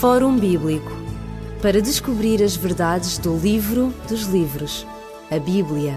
Fórum Bíblico para descobrir as verdades do livro dos livros, a Bíblia.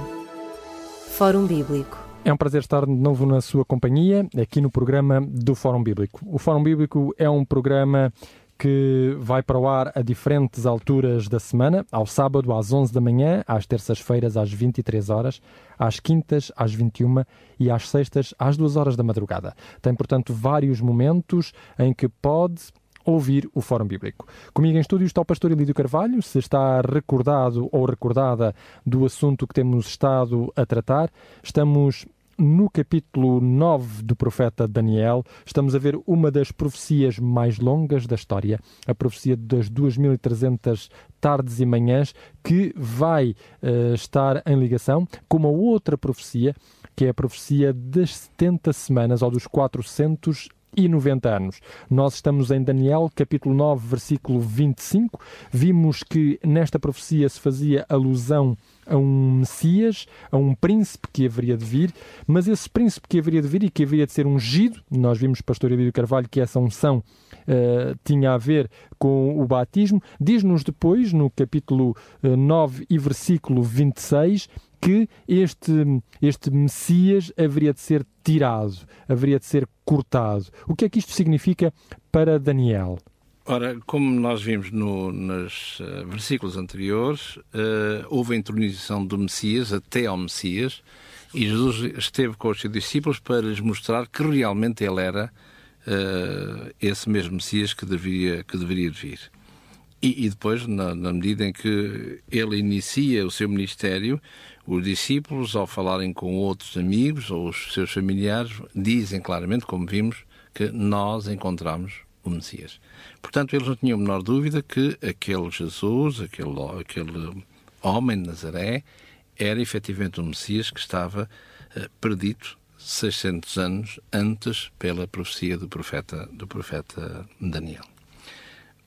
Fórum Bíblico. É um prazer estar de novo na sua companhia, aqui no programa do Fórum Bíblico. O Fórum Bíblico é um programa que vai para o ar a diferentes alturas da semana, ao sábado às 11 da manhã, às terças-feiras às 23 horas, às quintas às 21 e às sextas às 2 horas da madrugada. Tem, portanto, vários momentos em que pode ouvir o Fórum Bíblico. Comigo em estúdio está o pastor Elídio Carvalho, se está recordado ou recordada do assunto que temos estado a tratar. Estamos no capítulo 9 do profeta Daniel, estamos a ver uma das profecias mais longas da história, a profecia das 2300 tardes e manhãs, que vai uh, estar em ligação com uma outra profecia, que é a profecia das 70 semanas ou dos 400 e 90 anos. Nós estamos em Daniel, capítulo 9, versículo 25. Vimos que nesta profecia se fazia alusão a um Messias, a um príncipe que haveria de vir, mas esse príncipe que haveria de vir e que haveria de ser ungido, nós vimos, pastor Elídio Carvalho, que essa unção uh, tinha a ver com o batismo, diz-nos depois, no capítulo uh, eh, 9 e versículo 26, que este, este Messias haveria de ser tirado, haveria de ser cortado. O que é que isto significa para Daniel? Ora, como nós vimos no, nos uh, versículos anteriores, uh, houve a intronização do Messias até ao Messias e Jesus esteve com os seus discípulos para lhes mostrar que realmente ele era uh, esse mesmo Messias que deveria, que deveria vir. E, e depois, na, na, medida em que ele inicia o seu ministério, os discípulos, ao falarem com outros amigos ou os seus familiares, dizem claramente, como vimos, que nós encontramos o Messias. Portanto, eles não tinham a menor dúvida que aquele Jesus, aquele, aquele homem de Nazaré, era efetivamente o Messias que estava uh, perdido 600 anos antes pela profecia do profeta, do profeta Daniel.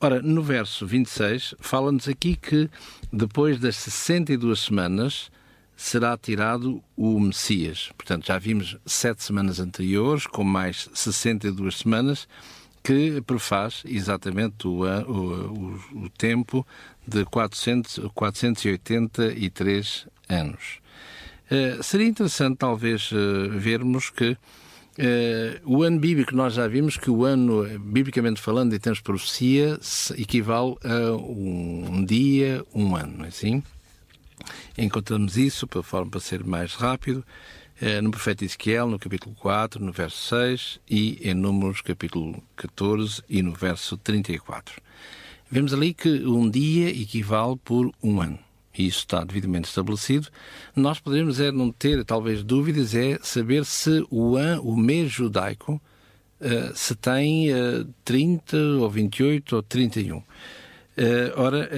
Ora, no verso 26, fala-nos aqui que depois das 62 semanas será tirado o Messias. Portanto, já vimos sete semanas anteriores, com mais 62 semanas, que prefaz exatamente o, o, o tempo de 400, 483 anos. Uh, seria interessante, talvez, uh, vermos que uh, o ano bíblico, nós já vimos que o ano, biblicamente falando, em termos de profecia, equivale a um, um dia, um ano, não é assim? Encontramos isso, para, forma, para ser mais rápido, eh, no profeta Ezequiel, no capítulo 4, no verso 6, e em Números, capítulo 14 e no verso 34. Vemos ali que um dia equivale por um ano. E isso está devidamente estabelecido. Nós poderíamos é, não ter, talvez, dúvidas, é saber se o, an, o mês judaico uh, se tem uh, 30 ou 28 ou 31. Uh, ora,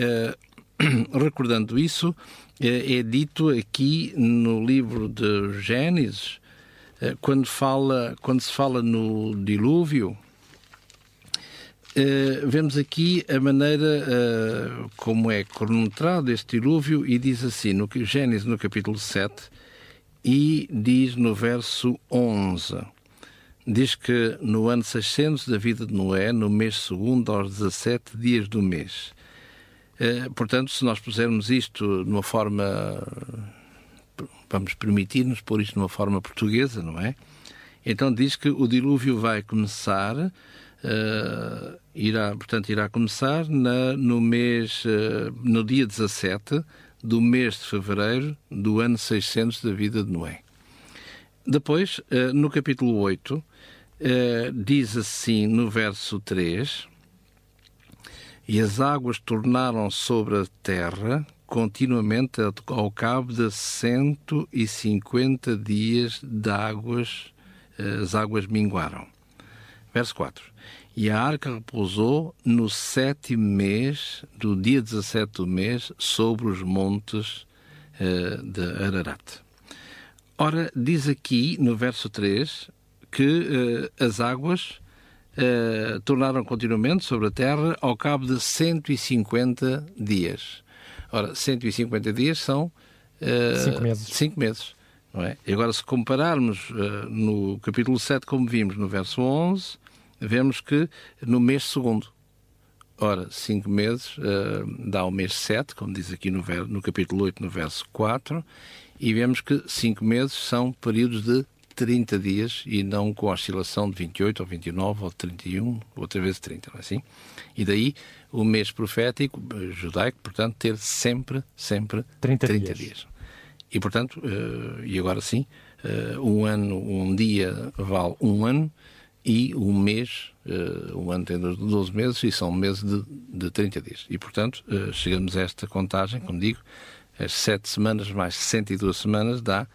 uh, recordando isso, é, é dito aqui no livro de Gênesis, eh, quando, fala, quando se fala no dilúvio, eh, vemos aqui a maneira eh, como é cronometrado este dilúvio e diz assim, no Gênesis no capítulo 7 e diz no verso 11, diz que no ano 600 da vida de Noé, no mês segundo, aos 17 dias do mês, eh, portanto, se nós pusermos isto de uma forma. Vamos permitir-nos pôr isto de uma forma portuguesa, não é? Então diz que o dilúvio vai começar, uh, irá, portanto, irá começar na, no mês, uh, no dia 17 do mês de fevereiro do ano 600 da vida de Noé. Depois, uh, no capítulo 8, diz assim no verso 3: e as águas tornaram sobre a terra continuamente ao cabo de 150 dias de águas, as águas minguaram. Verso 4. E a arca repousou no sétimo mês, do dia 17 do mês, sobre os montes uh, de Ararat. Ora, diz aqui no verso 3 que uh, as águas uh, tornaram continuamente sobre a Terra ao cabo de 150 dias. Ora, 150 dias são uh, cinco meses. Cinco meses não é? E agora, se compararmos no capítulo 7, como vimos no verso 11, vemos que no mês segundo, Ora, cinco meses uh, dá o mês 7, como diz aqui no, no capítulo 8, no verso 4, e vemos que cinco meses são períodos de 30 dias e não com a oscilação de 28 ou 29 ou 31, outra vez 30, não é assim? E daí o mês profético judaico, portanto, ter sempre, sempre 30, 30 dias. dias. E, portanto, uh, e agora sim, uh, um ano, um dia vale um ano e um mês, uh, um ano tem 12 meses e são meses de, de 30 dias. E, portanto, chegamos a esta contagem, como digo, as 7 semanas mais 62 semanas dá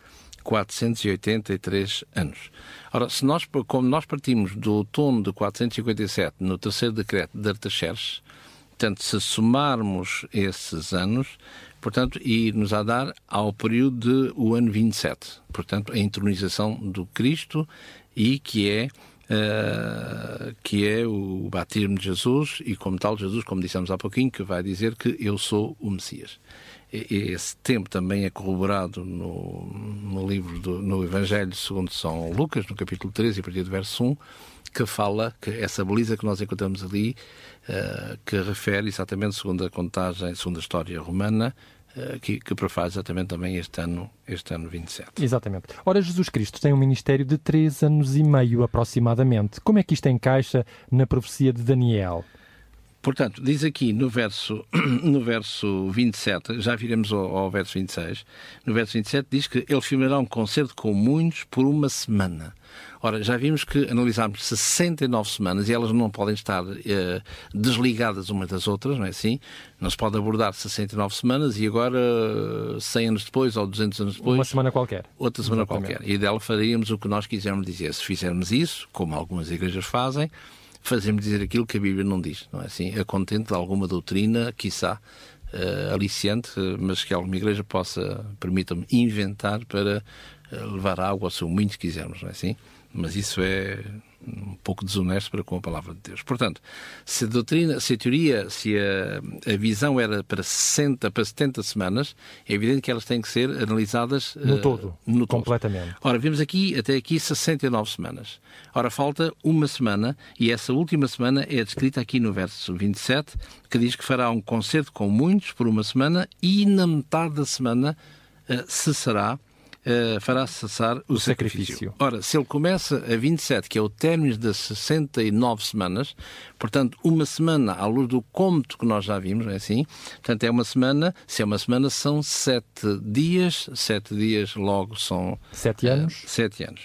483 anos. Ora, se nós, como nós partimos do outono de 457 no terceiro decreto de Artaxerxes, portanto, se somarmos esses anos, portanto, e nos a dar ao período de o ano 27, portanto, a entronização do Cristo e que é Uh, que é o batismo de Jesus e como tal Jesus, como dissemos há pouquinho, que vai dizer que eu sou o Messias. Esse tempo também é corroborado no, no livro do, no Evangelho segundo São Lucas, no capítulo 13, a partir do verso 1, que fala que essa baliza que nós encontramos ali, uh, que refere exatamente segundo a contagem, segundo a história romana, que, que prefaz exatamente também este ano, este ano 27. Exatamente. Ora, Jesus Cristo tem um ministério de três anos e meio aproximadamente. Como é que isto encaixa na profecia de Daniel? Portanto, diz aqui no verso, no verso 27, já viremos ao, ao verso 26, no verso 27 diz que ele firmará um concerto com muitos por uma semana. Ora, já vimos que analisámos 69 semanas e elas não podem estar eh, desligadas umas das outras, não é assim? Não se pode abordar 69 semanas e agora, 100 anos depois ou 200 anos depois... Uma semana qualquer. Outra semana Exatamente. qualquer. E dela faríamos o que nós quisermos dizer. Se fizermos isso, como algumas igrejas fazem, fazemos dizer aquilo que a Bíblia não diz, não é assim? A contente de alguma doutrina, quiçá, uh, aliciante, mas que alguma igreja possa, permita-me, inventar para uh, levar água ao seu se quisermos, não é assim? Mas isso é um pouco desonesto para com a palavra de Deus. Portanto, se a doutrina, se a teoria, se a, a visão era para 60, para 70 semanas, é evidente que elas têm que ser analisadas no uh, todo, no completamente. Todo. Ora, vimos aqui, até aqui, 69 semanas. Ora, falta uma semana e essa última semana é descrita aqui no verso 27, que diz que fará um concerto com muitos por uma semana e na metade da semana uh, cessará uh, fará cessar o, o sacrifício. sacrifício. Ora, se ele começa a 27, que é o término das 69 semanas, portanto, uma semana à luz do cômodo que nós já vimos, não é assim? Portanto, é uma semana, se é uma semana, são sete dias, sete dias logo são... Sete anos? Uh, sete anos.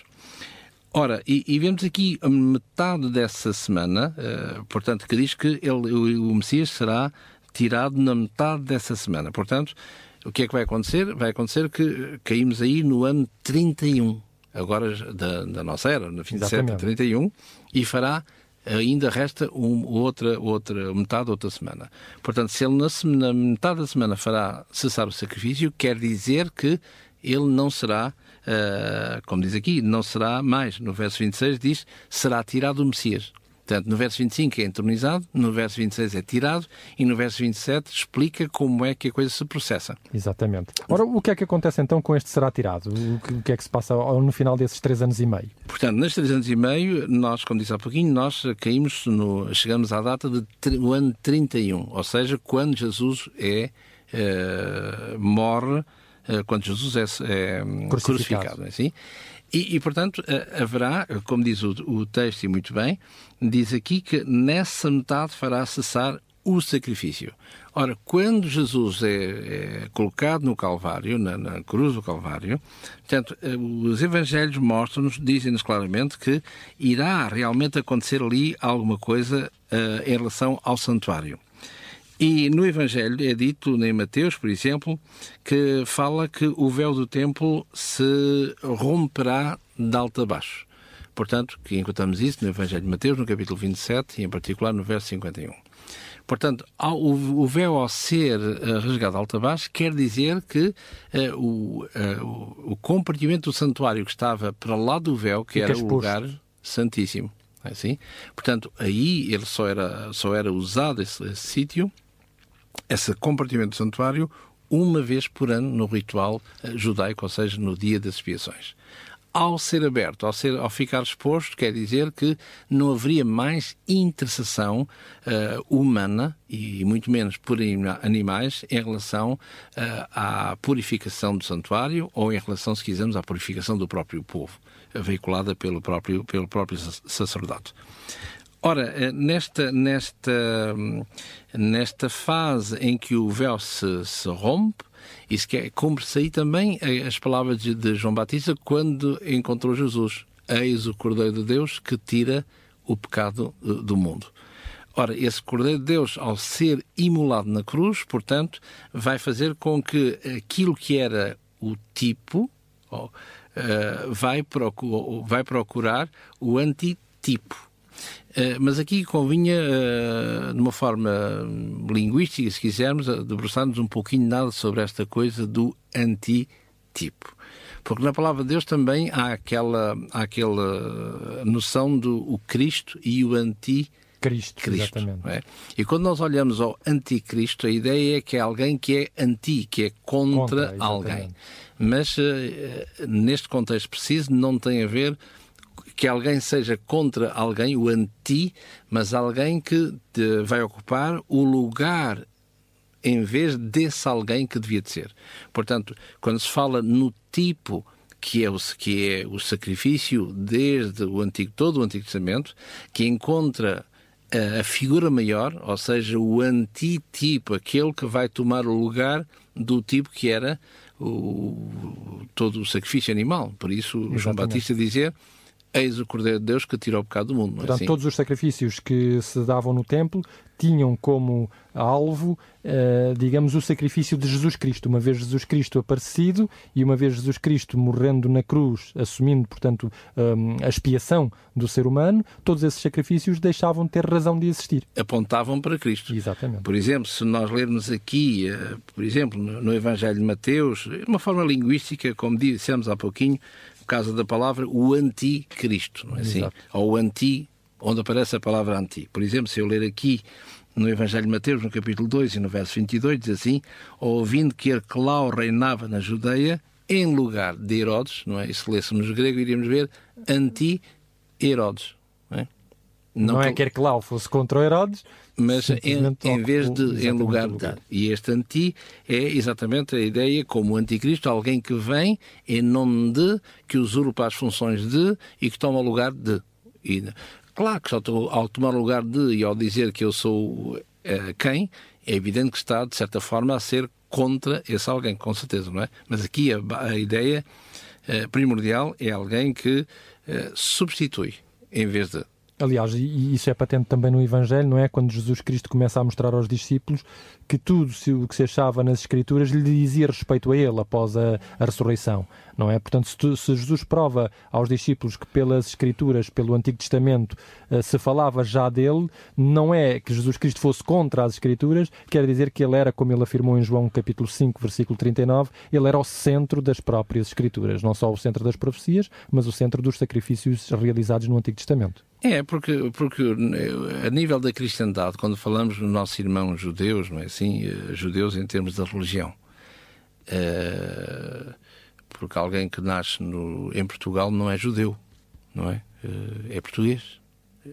Ora, e, e, vemos aqui a metade dessa semana, uh, portanto, que diz que ele, o, o Messias será tirado na metade dessa semana. Portanto, o que é que vai acontecer? Vai acontecer que caímos aí no ano 31, agora da, da nossa era, no fim de 31, e fará ainda resta um, outra, outra metade, outra semana. Portanto, se ele na, na, metade da semana fará cessar o sacrifício, quer dizer que ele não será, uh, como diz aqui, não será mais. No verso 26 diz, será tirado o Messias. Portanto, no verso 25 é entronizado, no verso 26 é tirado e no verso 27 explica como é que a coisa se processa. Exatamente. Ora, o que é que acontece então com este será tirado? O que é que se passa no final desses três anos e meio? Portanto, nestes três anos e meio, nós, como disse há pouquinho, nós caímos no, chegamos à data do ano 31, ou seja, quando Jesus é, é morre, eh, quando Jesus é, é crucificado. crucificado é assim? E, e, portanto, haverá, como diz o, o texto e muito bem, diz aqui que nessa metade fará cessar o sacrifício. Ora, quando Jesus é, é colocado no Calvário, na, na, cruz do Calvário, portanto, eh, os Evangelhos mostram-nos, dizem-nos claramente que irá realmente acontecer ali alguma coisa uh, em relação ao santuário. E no Evangelho é dito, em Mateus, por exemplo, que fala que o véu do templo se romperá de alto a baixo. Portanto, que encontramos isso no Evangelho de Mateus, no capítulo 27 e em particular no verso 51. Portanto, o véu ao ser eh, rasgado alto a baixo quer dizer que uh, o, uh, o compartimento do santuário que estava para lá do véu, que era o lugar santíssimo, é assim? Portanto, aí ele só era, só era usado esse, esse sítio esse compartimento do santuário uma vez por ano no ritual eh, judaico, ou seja, no dia das expiações. ao ser aberto, ao, ser, ao ficar exposto, quer dizer que não haveria mais intercessão uh, humana e muito menos por animais em relação uh, à purificação do santuário ou em relação, se quisermos, à purificação do próprio povo, veiculada pelo próprio, pelo próprio sacerdote. Ora, eh, nesta, nesta, nesta fase em que o véu se, se rompe, isso que é, cumpre-se aí também as palavras de, de João Batista quando encontrou Jesus. Eis o Cordeiro de Deus que tira o pecado do mundo. Ora, esse Cordeiro de Deus, ao ser imolado na cruz, portanto, vai fazer com que aquilo que era o tipo oh, uh, vai, procu vai procurar o antitipo. Uh, mas aqui convinha, de uma forma linguística, se quisermos, debruçar-nos um pouquinho nada sobre esta coisa do antitipo. Porque na palavra de Deus também há aquela, há aquela noção do o Cristo e o anti Cristo, Cristo exatamente. É? E quando nós olhamos ao anticristo, a ideia é que é alguém que é anti, que é contra, contra alguém. Mas uh, neste contexto preciso não tem a ver que alguém seja contra alguém, o anti, mas alguém que vai ocupar o lugar em vez desse alguém que devia de ser. Portanto, quando se fala no tipo que é o, que é o sacrifício desde o Antigo, todo o Antigo Testamento, que encontra a, a figura maior, ou seja, o antitipo, aquele que vai tomar o lugar do tipo que era o, todo o sacrifício animal. Por isso, Exatamente. João Batista dizia Eis o Cordeiro de Deus que tirou o pecado do mundo. É Portanto, assim? todos os sacrifícios que se davam no templo tinham como alvo, eh, digamos, o sacrifício de Jesus Cristo. Uma vez Jesus Cristo aparecido e uma vez Jesus Cristo morrendo na cruz, assumindo, portanto, eh, a expiação do ser humano, todos esses sacrifícios deixavam de ter razão de existir. Apontavam para Cristo. Exatamente. Por exemplo, se nós lermos aqui, eh, por exemplo, no Evangelho de Mateus, de uma forma linguística, como dissemos há pouquinho, causa da palavra, o anticristo, não é assim? Exato. Ou o anti, onde aparece a palavra anti. Por exemplo, se eu ler aqui no Evangelho de Mateus, no capítulo 2 e no verso 22, diz assim: Ouvindo que Arquelau reinava na Judeia, em lugar de Herodes, não é? E se lêssemos grego, iríamos ver anti-Herodes. Não é, não, é que Arquelau fosse contra Herodes, mas em, em, vez de, em lugar de. E este anti é exatamente a ideia como o anticristo, alguém que vem em nome de, que usurpa as funções de e que toma lugar de. E, claro que só estou, ao tomar o lugar de e ao dizer que eu sou uh, quem, é evidente que está, de certa forma, a ser contra esse alguém, com certeza, não é? Mas aqui a, a ideia uh, primordial é alguém que uh, substitui em vez de. Aliás, e isso é patente também no Evangelho, não é? Quando Jesus Cristo começa a mostrar aos discípulos que tudo o que se achava nas Escrituras lhe dizia respeito a ele após a, a ressurreição, não é? Portanto, se, tu, se, Jesus prova aos discípulos que pelas Escrituras, pelo Antigo Testamento, uh, se falava já dele, não é que Jesus Cristo fosse contra as Escrituras, quer dizer que ele era, como ele afirmou em João capítulo 5, versículo 39, ele era o centro das próprias Escrituras, não só o centro das profecias, mas o centro dos sacrifícios realizados no Antigo Testamento. É, porque, porque a nível da cristandade, quando falamos dos nossos irmãos judeus, não é assim? Eh, judeus em termos da religião. Uh, porque alguém que nasce no, em Portugal não é judeu, não é? Uh, é português.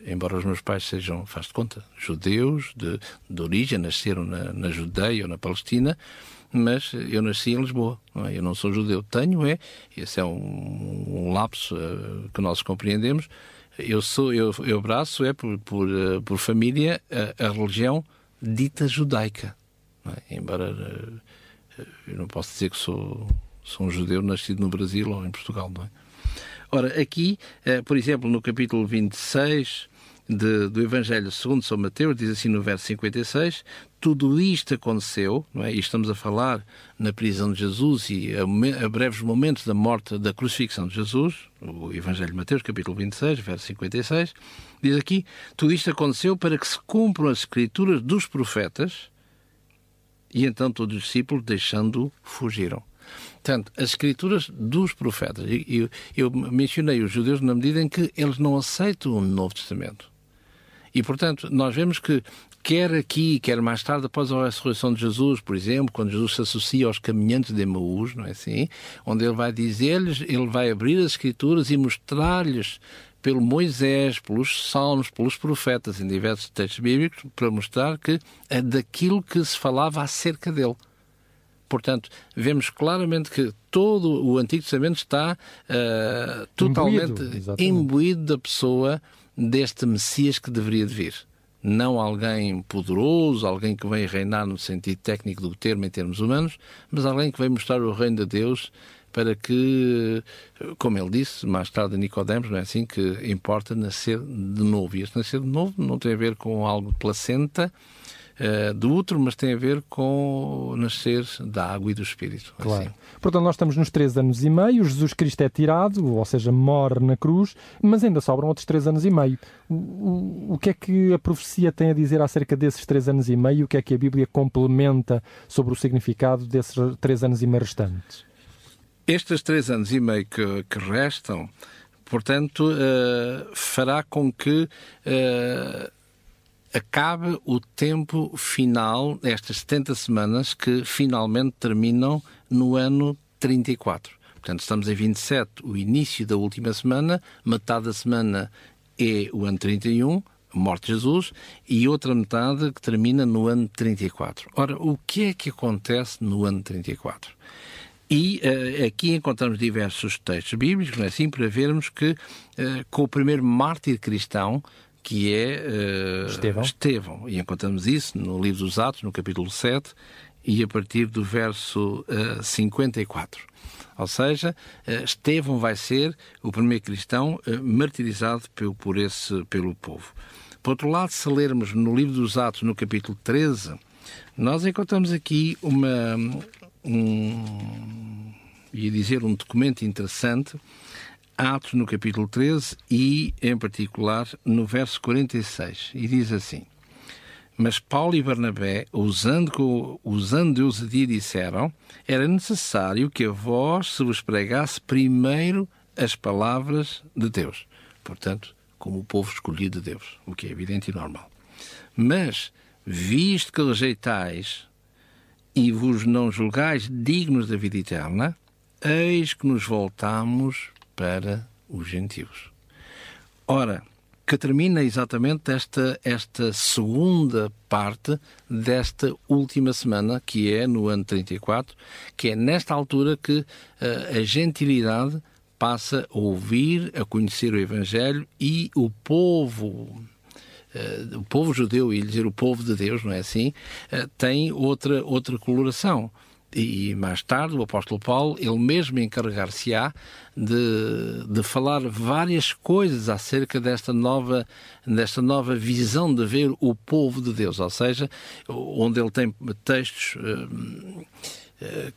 Embora os meus pais sejam, faz de conta, judeus de, de origem, nasceram na, na Judeia ou na Palestina, mas eu nasci em Lisboa, não é? Eu não sou judeu. Tenho, é, esse é um, um lapso uh, que nós compreendemos, eu sou eu, eu abraço é por, por, eh, por família a, a religião dita judaica. É? Embora eh, eu não posso dizer que sou, sou um judeu nascido no Brasil ou em Portugal, não é? Ora, aqui, eh, por exemplo, no capítulo 26 de, do Evangelho segundo São Mateus, diz assim no verso 56, tudo isto aconteceu, não é? e estamos a falar na prisão de Jesus e a, a, breves momentos da morte, da crucifixão de Jesus, o Evangelho de Mateus, capítulo 26, verso 56, diz aqui, tudo isto aconteceu para que se cumpram as escrituras dos profetas, e então todos os discípulos, deixando fugiram. Portanto, as escrituras dos profetas, eu, eu mencionei os judeus na medida em que eles não aceitam o Novo Testamento E, portanto, nós vemos que, quer aqui, quer mais tarde, após a ressurreição de Jesus, por exemplo, quando Jesus se associa aos caminhantes de Emaús, não é assim? Onde ele vai dizer-lhes, ele vai abrir as Escrituras e mostrar-lhes pelo Moisés, pelos Salmos, pelos profetas, em diversos textos bíblicos, para mostrar que é daquilo que se falava acerca dele. Portanto, vemos claramente que todo o Antigo Testamento está uh, totalmente imbuído, imbuído da pessoa deste Messias que deveria de vir. Não alguém poderoso, alguém que vem reinar no sentido técnico do termo em termos humanos, mas alguém que vem mostrar o reino de Deus para que, como ele disse mais tarde Nicodemos, não é assim que importa nascer de novo. E este nascer de novo não tem a ver com algo placenta, uh, do útero, mas tem a ver com nascer da água e do Espírito. Claro. Assim. Portanto, nós estamos nos três anos e meio, Jesus Cristo é tirado, ou seja, morre na cruz, mas ainda sobram outros três anos e meio. O, o, o que é que a profecia tem a dizer acerca desses três anos e meio? O que é que a Bíblia complementa sobre o significado desses três anos e meio restantes? Estes três anos e meio que, que restam, portanto, uh, fará com que uh, acabe o tempo final destas 70 semanas que finalmente terminam no ano 34. Portanto, estamos em 27, o início da última semana, metade da semana é o ano 31, morte de Jesus, e outra metade que termina no ano 34. Ora, o que é que acontece no ano 34? E uh, aqui encontramos diversos textos bíblicos, não é assim, para vermos que uh, com o primeiro mártir cristão, que é uh, Estevão. Estevão. E encontramos isso no livro dos Atos, no capítulo 7, e a partir do verso uh, 54. Ou seja, uh, Estevão vai ser o primeiro cristão martirizado pelo, por esse, pelo povo. Por outro lado, se lermos no livro dos Atos, no capítulo 13, nós encontramos aqui uma, um, ia dizer, um documento interessante Atos no capítulo 13 e, em particular, no verso 46. E diz assim: Mas Paulo e Barnabé, usando, usando de ousadia, disseram: Era necessário que a vós se vos pregasse primeiro as palavras de Deus. Portanto, como o povo escolhido de Deus, o que é evidente e normal. Mas, visto que rejeitais e vos não julgais dignos da vida eterna, eis que nos voltamos para os gentios. Ora, que termina exatamente esta, esta segunda parte desta última semana, que é no ano 34, que é nesta altura que uh, a gentilidade passa a ouvir, a conhecer o Evangelho e o povo uh, o povo judeu, e dizer o povo de Deus, não é assim, uh, tem outra, outra coloração e mais tarde o apóstolo Paulo, ele mesmo encarregar-se-á de, de falar várias coisas acerca desta nova, desta nova visão de ver o povo de Deus, ou seja, onde ele tem textos eh,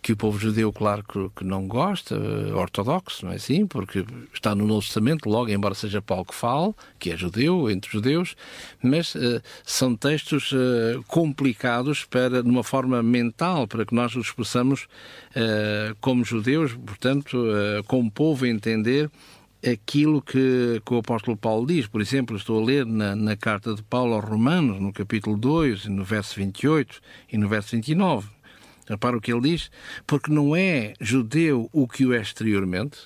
que o povo judeu, claro que, não gosta, eh, ortodoxo, não é assim? Porque está no Novo Testamento, logo, embora seja Paulo que fale, que é judeu, entre judeus, mas uh, são textos uh, complicados para, de uma forma mental, para que nós os possamos, uh, como judeus, portanto, como povo, entender aquilo que, que, o apóstolo Paulo diz. Por exemplo, estou a ler na, na carta de Paulo aos Romanos, no capítulo 2, no verso 28 e no verso 29 Repara o que ele diz, porque não é judeu o que o é exteriormente,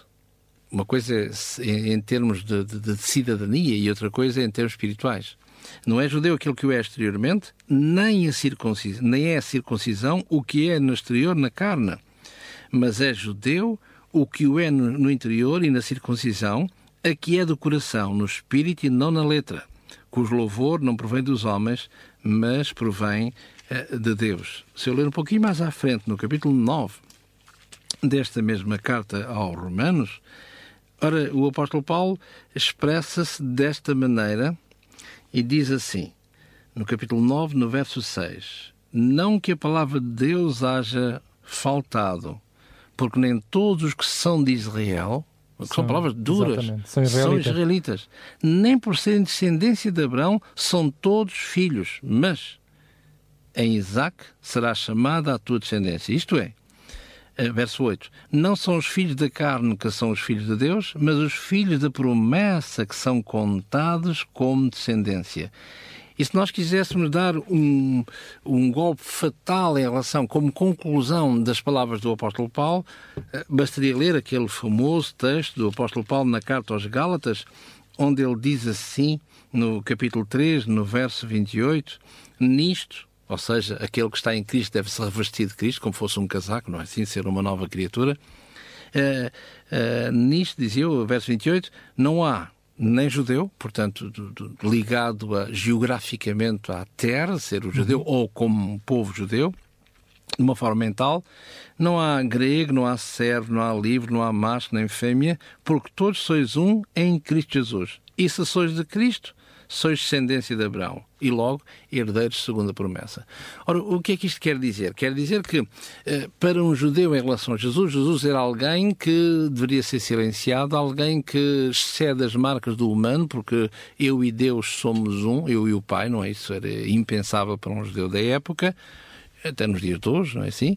uma coisa é em termos de, de, de, cidadania e outra coisa é em termos espirituais. Não é judeu aquilo que o é exteriormente, nem a, circuncisão, nem é a circuncisão o que é no exterior, na carne, mas é judeu o que o é no, interior e na circuncisão, a que é do coração, no espírito e não na letra, cujo louvor não provém dos homens, mas provém de Deus. Se eu ler um pouquinho mais à frente, no capítulo 9 desta mesma carta aos Romanos, ora, o apóstolo Paulo expressa-se desta maneira e diz assim, no capítulo 9, no verso 6: Não que a palavra de Deus haja faltado, porque nem todos os que são de Israel, que são, são palavras duras, são israelitas. são israelitas, nem por serem descendência de Abraão, são todos filhos, mas em Isaac será chamada a tua descendência. Isto é, Uh, verso 8. Não são os filhos da carne que são os filhos de Deus, mas os filhos da promessa que são contados como descendência. E se nós quiséssemos dar um, um golpe fatal em relação, como conclusão das palavras do apóstolo Paulo, uh, bastaria ler aquele famoso texto do apóstolo Paulo na carta aos Gálatas, onde ele diz assim, no capítulo 3, no verso 28, nisto ou seja, aquele que está em Cristo deve se revestir de Cristo, como fosse um casaco, não é assim? Ser uma nova criatura. Uh, uh, nisto, dizia o verso 28, não há nem judeu, portanto, do, do, ligado a, geograficamente à terra, ser o judeu, uhum. ou como um povo judeu, de uma forma mental, não há grego, não há servo, não há livre, não há macho, nem fêmea, porque todos sois um em Cristo Jesus. E se sois de Cristo, sois descendência de Abraão e logo herdeiros segundo a promessa. Ora, o que é que isto quer dizer? Quer dizer que eh, para um judeu em relação a Jesus, Jesus era alguém que deveria ser silenciado, alguém que excede as marcas do humano, porque eu e Deus somos um, eu e o Pai, não é? Isso era impensável para um judeu da época até nos dias de hoje, não é assim?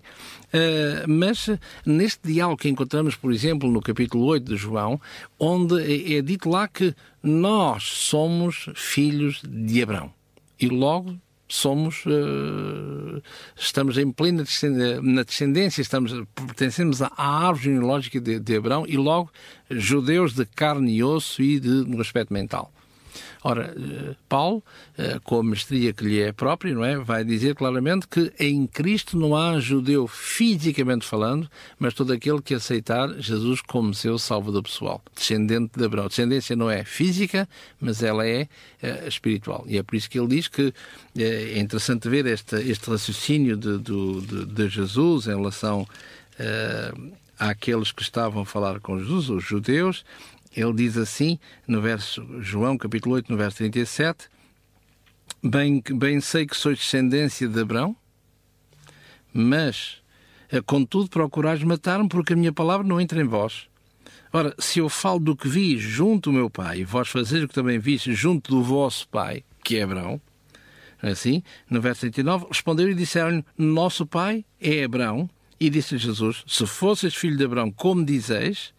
Uh, mas neste diálogo que encontramos, por exemplo, no capítulo 8 de João, onde é, é dito lá que nós somos filhos de Abraão. E logo somos, uh, estamos em plena descendência, na descendência, estamos, pertencemos à árvore genealógica de, de Abraão e logo judeus de carne e osso e de, no aspecto mental. Ora, eh, Paulo, eh, com a mestria que lhe é própria, não é? Vai dizer claramente que em Cristo não há judeu fisicamente falando, mas todo aquele que aceitar Jesus como seu salvador pessoal, descendente de Abraão. Descendência não é física, mas ela é uh, espiritual. E é por isso que ele diz que é interessante ver este, este raciocínio de, de, de, Jesus em relação uh, àqueles que estavam a falar com Jesus, os judeus, ele diz assim, no verso João, capítulo 8, no verso 37, bem, bem sei que sois descendência de Abraão, mas, eh, contudo, procurais matar-me, porque a minha palavra não entra em vós. Ora, se eu falo do que vi junto do meu pai, vós fazeis o que também viste junto do vosso pai, que é Abraão, é assim, no verso 39, respondeu e disseram-lhe, nosso pai é Abraão, e disse Jesus, se fosses filho de Abraão, como dizeis,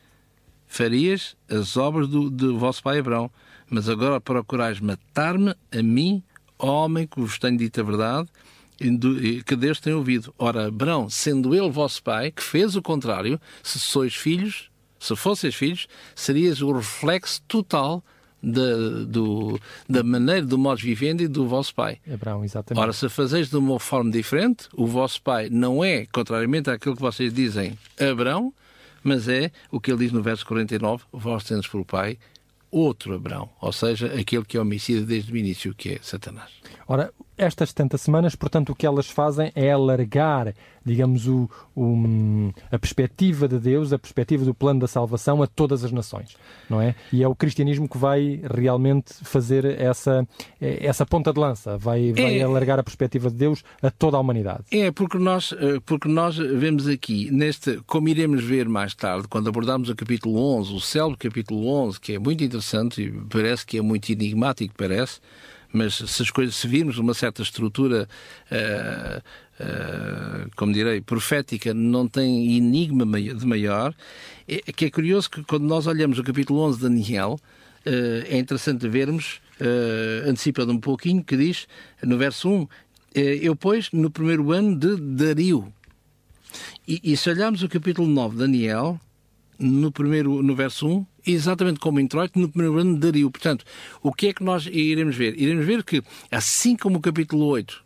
farias as obras do, do vosso pai Abraão. Mas agora procurais matar-me a mim, homem que vos tenho dito a verdade, que Deus tem ouvido. Ora, Abraão, sendo ele vosso pai, que fez o contrário, se sois filhos, se fosseis filhos, serias o reflexo total da, do, da maneira, do modo vivendo e do vosso pai. Abraão, exatamente. Ora, se fazeis de uma forma diferente, o vosso pai não é, contrariamente àquilo que vocês dizem, Abraão, mas é o que ele diz no verso 49, vós tendes por pai outro Abraão, ou seja, aquele que é homicida desde o início, que é Satanás. Ora, estas 70 semanas, portanto, o que elas fazem é alargar, digamos, o, o, a perspectiva de Deus, a perspectiva do plano da salvação a todas as nações, não é? E é o cristianismo que vai realmente fazer essa, essa ponta de lança, vai, vai é, alargar a perspectiva de Deus a toda a humanidade. É, porque nós, eh, porque nós vemos aqui, neste, como iremos ver mais tarde, quando abordarmos o capítulo 11, o célebre capítulo 11, que é muito interessante e parece que é muito enigmático, parece, mas se as coisas, se virmos uma certa estrutura, uh, uh, como direi, profética, não tem enigma de maior, é, que é curioso que quando nós olhamos o capítulo 11 de Daniel, uh, é interessante vermos, antecipando um pouquinho, que diz, no verso 1, eu, pois, no primeiro ano de Dario. E, e se olharmos o capítulo 9 de Daniel, no, primeiro, no verso 1, exatamente como em introito no primeiro ano Dario. Portanto, o que é que nós iremos ver? Iremos ver que, assim como o capítulo 8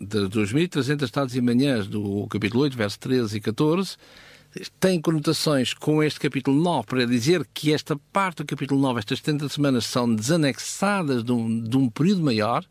de 2.300 estados e manhãs do capítulo 8, verso 13 e 14, tem conotações com este capítulo 9 para dizer que esta parte do capítulo 9, estas 70 semanas, são desanexadas de um, de um período maior.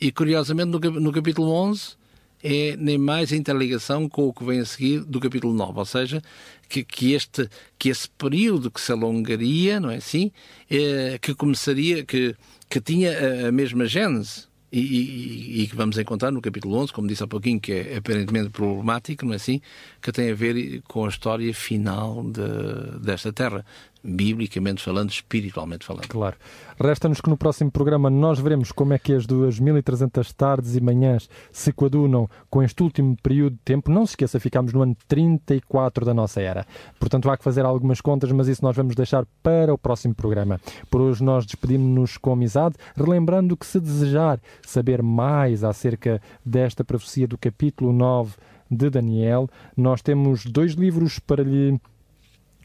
E, curiosamente, no capítulo 11 é nem mais a interligação com o que vem a seguir do capítulo 9, ou seja, que, que, este, que esse período que se alongaria, não é assim, é, que começaria, que, que tinha a, a mesma gênese, e, e, e, que vamos encontrar no capítulo 11, como disse há pouquinho, que é aparentemente problemático, não é assim? Que tem a ver com a história final de, desta terra. Biblicamente falando, espiritualmente falando. Claro. Resta-nos que no próximo programa nós veremos como é que as 2.300 tardes e manhãs se coadunam com este último período de tempo. Não se esqueça, ficamos no ano 34 da nossa era. Portanto, há que fazer algumas contas, mas isso nós vamos deixar para o próximo programa. Por hoje nós despedimos-nos com amizade, relembrando que se desejar saber mais acerca desta profecia do capítulo 9 de Daniel, nós temos dois livros para lhe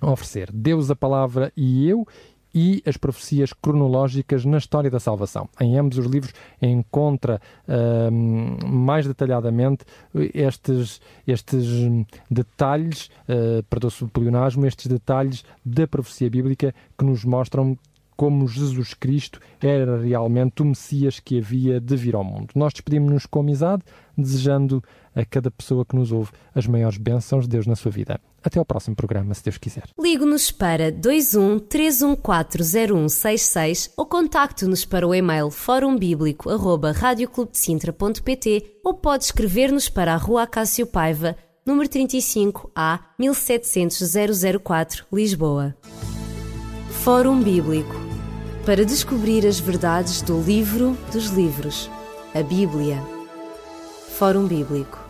oferecer: Deus, a Palavra e Eu e as profecias cronológicas na história da salvação. Em ambos os livros encontra uh, mais detalhadamente estes, estes detalhes, uh, perdoa-se o pleonasmo, estes detalhes da profecia bíblica que nos mostram como Jesus Cristo era realmente o Messias que havia de vir ao mundo. Nós despedimos-nos com amizade, desejando a cada pessoa que nos ouve as maiores bênçãos de Deus na sua vida. Até ao próximo programa, se Deus quiser. Ligue-nos para 21 3140166 ou contacte-nos para o e-mail forumbíblico.radioclubdecintra.pt ou pode escrever-nos para a Rua Acácio Paiva, número 35 A 1700 004, Lisboa. Fórum Bíblico para descobrir as verdades do livro dos livros, a Bíblia. Fórum Bíblico